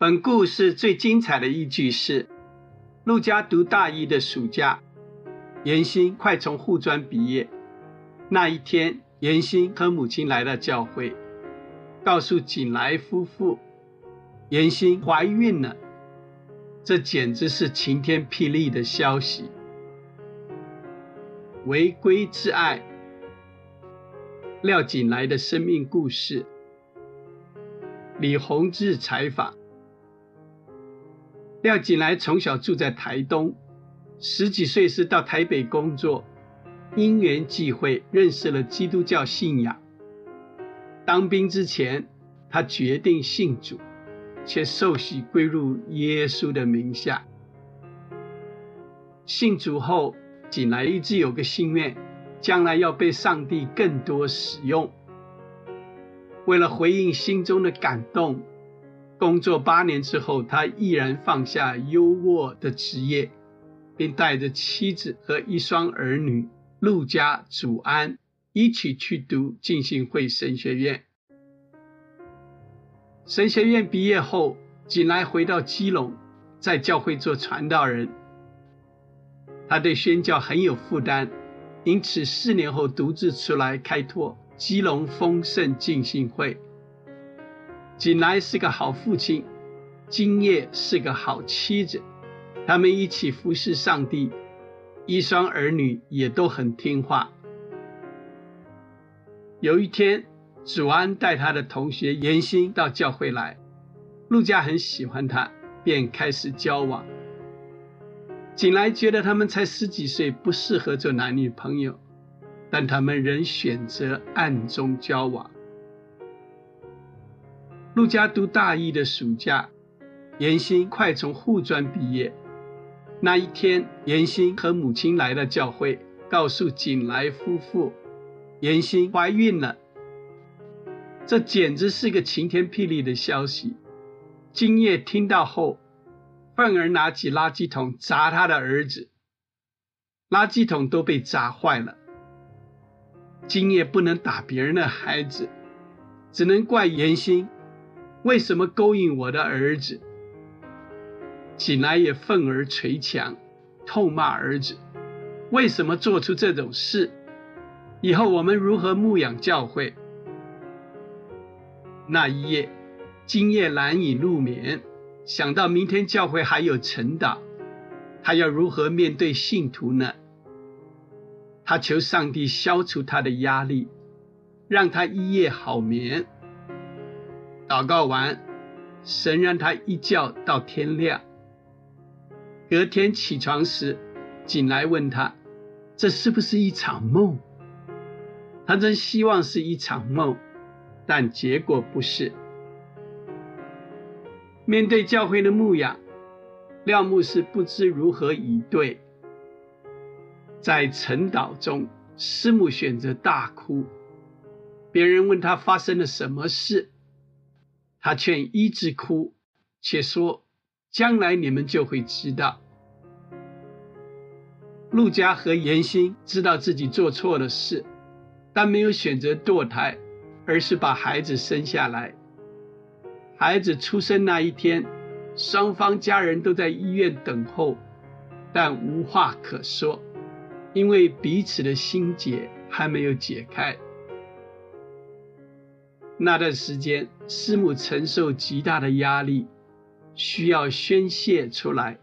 本故事最精彩的一句是：陆家读大一的暑假，严欣快从护专毕业。那一天，严欣和母亲来到教会，告诉景来夫妇，严欣怀孕了。这简直是晴天霹雳的消息！违规之爱，廖锦来的生命故事，李洪志采访。廖锦来从小住在台东，十几岁时到台北工作，因缘际会认识了基督教信仰。当兵之前，他决定信主，却受洗归入耶稣的名下。信主后，锦来一直有个心愿，将来要被上帝更多使用。为了回应心中的感动。工作八年之后，他毅然放下优渥的职业，并带着妻子和一双儿女陆家祖安一起去读浸信会神学院。神学院毕业后，锦来回到基隆，在教会做传道人。他对宣教很有负担，因此四年后独自出来开拓基隆丰盛浸信会。景来是个好父亲，金叶是个好妻子，他们一起服侍上帝，一双儿女也都很听话。有一天，祖安带他的同学严欣到教会来，陆家很喜欢他，便开始交往。景来觉得他们才十几岁，不适合做男女朋友，但他们仍选择暗中交往。陆家读大一的暑假，严欣快从护专毕业。那一天，严欣和母亲来到教会，告诉景来夫妇，严欣怀孕了。这简直是个晴天霹雳的消息。金叶听到后，愤而拿起垃圾桶砸他的儿子，垃圾桶都被砸坏了。金叶不能打别人的孩子，只能怪严欣。为什么勾引我的儿子？锦来也愤而捶墙，痛骂儿子：为什么做出这种事？以后我们如何牧养教会？那一夜，今夜难以入眠，想到明天教会还有晨祷，他要如何面对信徒呢？他求上帝消除他的压力，让他一夜好眠。祷告完，神让他一觉到天亮。隔天起床时，锦来问他：“这是不是一场梦？”他真希望是一场梦，但结果不是。面对教会的牧养，廖牧师不知如何以对。在晨祷中，师母选择大哭。别人问他发生了什么事。他劝一直哭，且说将来你们就会知道。陆家和严欣知道自己做错了事，但没有选择堕胎，而是把孩子生下来。孩子出生那一天，双方家人都在医院等候，但无话可说，因为彼此的心结还没有解开。那段时间，师母承受极大的压力，需要宣泄出来，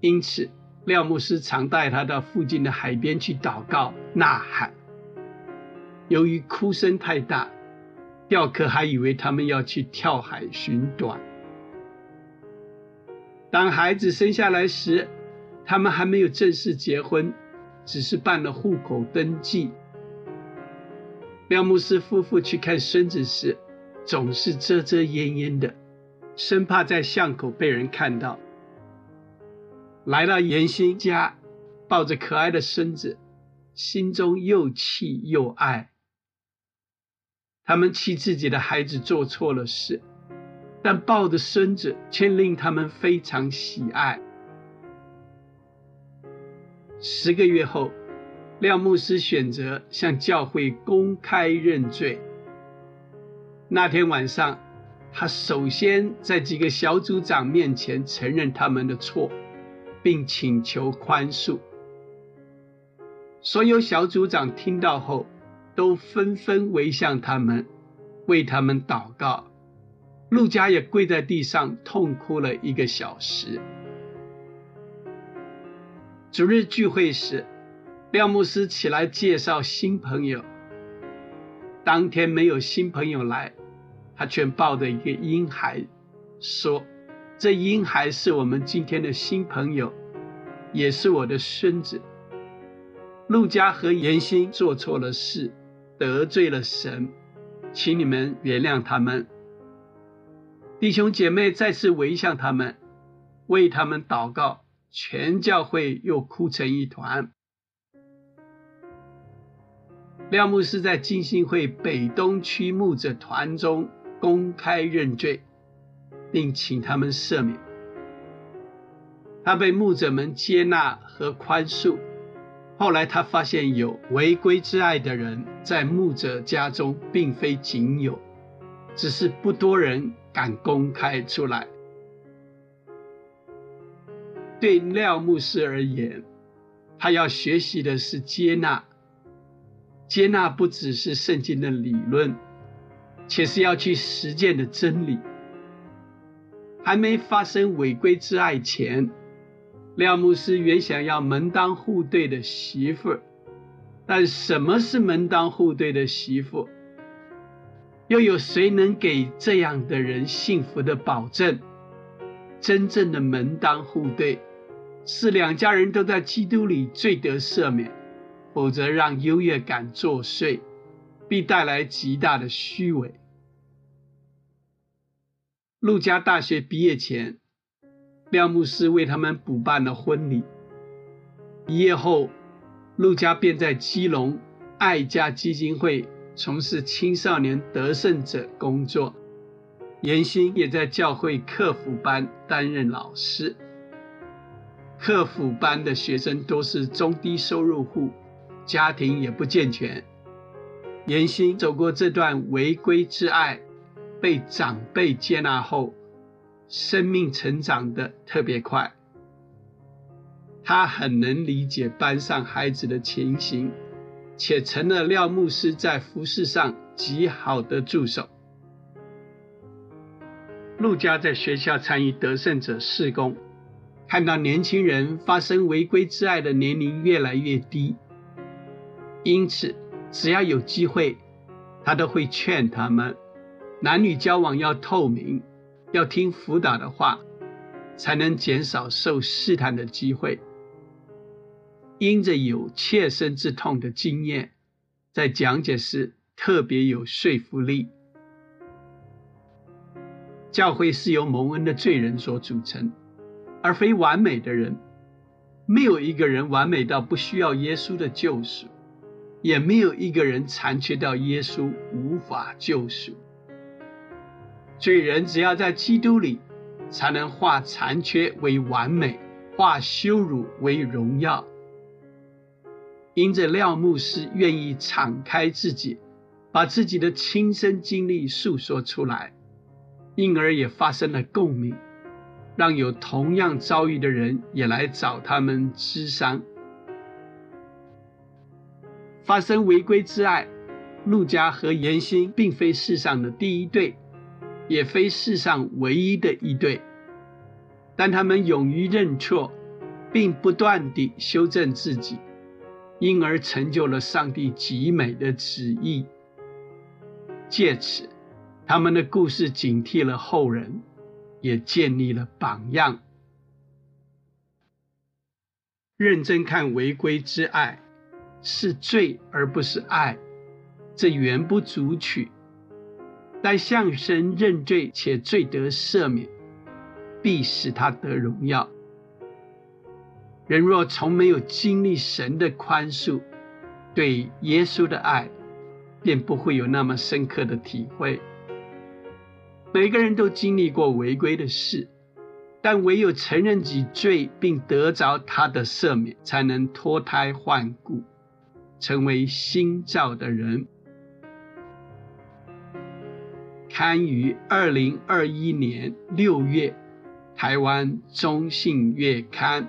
因此廖牧师常带他到附近的海边去祷告、呐喊。由于哭声太大，钓客还以为他们要去跳海寻短。当孩子生下来时，他们还没有正式结婚，只是办了户口登记。廖牧师夫妇去看孙子时，总是遮遮掩掩的，生怕在巷口被人看到。来到严欣家，抱着可爱的孙子，心中又气又爱。他们气自己的孩子做错了事，但抱着孙子却令他们非常喜爱。十个月后。廖牧师选择向教会公开认罪。那天晚上，他首先在几个小组长面前承认他们的错，并请求宽恕。所有小组长听到后，都纷纷围向他们，为他们祷告。陆家也跪在地上痛哭了一个小时。主日聚会时，廖牧师起来介绍新朋友。当天没有新朋友来，他却抱着一个婴孩，说：“这婴孩是我们今天的新朋友，也是我的孙子。”陆家和严心做错了事，得罪了神，请你们原谅他们。弟兄姐妹再次围向他们，为他们祷告，全教会又哭成一团。廖牧师在金星会北东区牧者团中公开认罪，并请他们赦免。他被牧者们接纳和宽恕。后来他发现有违规之爱的人在牧者家中，并非仅有，只是不多人敢公开出来。对廖牧师而言，他要学习的是接纳。接纳不只是圣经的理论，且是要去实践的真理。还没发生违规之爱前，廖牧师原想要门当户对的媳妇，但什么是门当户对的媳妇？又有谁能给这样的人幸福的保证？真正的门当户对，是两家人都在基督里最得赦免。否则，让优越感作祟，必带来极大的虚伪。陆家大学毕业前，廖牧师为他们补办了婚礼。毕业后，陆家便在基隆爱家基金会从事青少年得胜者工作。严心也在教会客服班担任老师。客服班的学生都是中低收入户。家庭也不健全，严心走过这段违规之爱，被长辈接纳后，生命成长的特别快。他很能理解班上孩子的情形，且成了廖牧师在服饰上极好的助手。陆家在学校参与得胜者事工，看到年轻人发生违规之爱的年龄越来越低。因此，只要有机会，他都会劝他们：男女交往要透明，要听辅导的话，才能减少受试探的机会。因着有切身之痛的经验，在讲解时特别有说服力。教会是由蒙恩的罪人所组成，而非完美的人。没有一个人完美到不需要耶稣的救赎。也没有一个人残缺到耶稣无法救赎。罪人只要在基督里，才能化残缺为完美，化羞辱为荣耀。因着廖牧师愿意敞开自己，把自己的亲身经历诉说出来，因而也发生了共鸣，让有同样遭遇的人也来找他们咨商。发生违规之爱，陆家和严心并非世上的第一对，也非世上唯一的一对，但他们勇于认错，并不断地修正自己，因而成就了上帝极美的旨意。借此，他们的故事警惕了后人，也建立了榜样。认真看违规之爱。是罪而不是爱，这原不足取。但向神认罪且罪得赦免，必使他得荣耀。人若从没有经历神的宽恕，对耶稣的爱，便不会有那么深刻的体会。每个人都经历过违规的事，但唯有承认己罪，并得着他的赦免，才能脱胎换骨。成为新造的人，刊于二零二一年六月《台湾中信月刊》。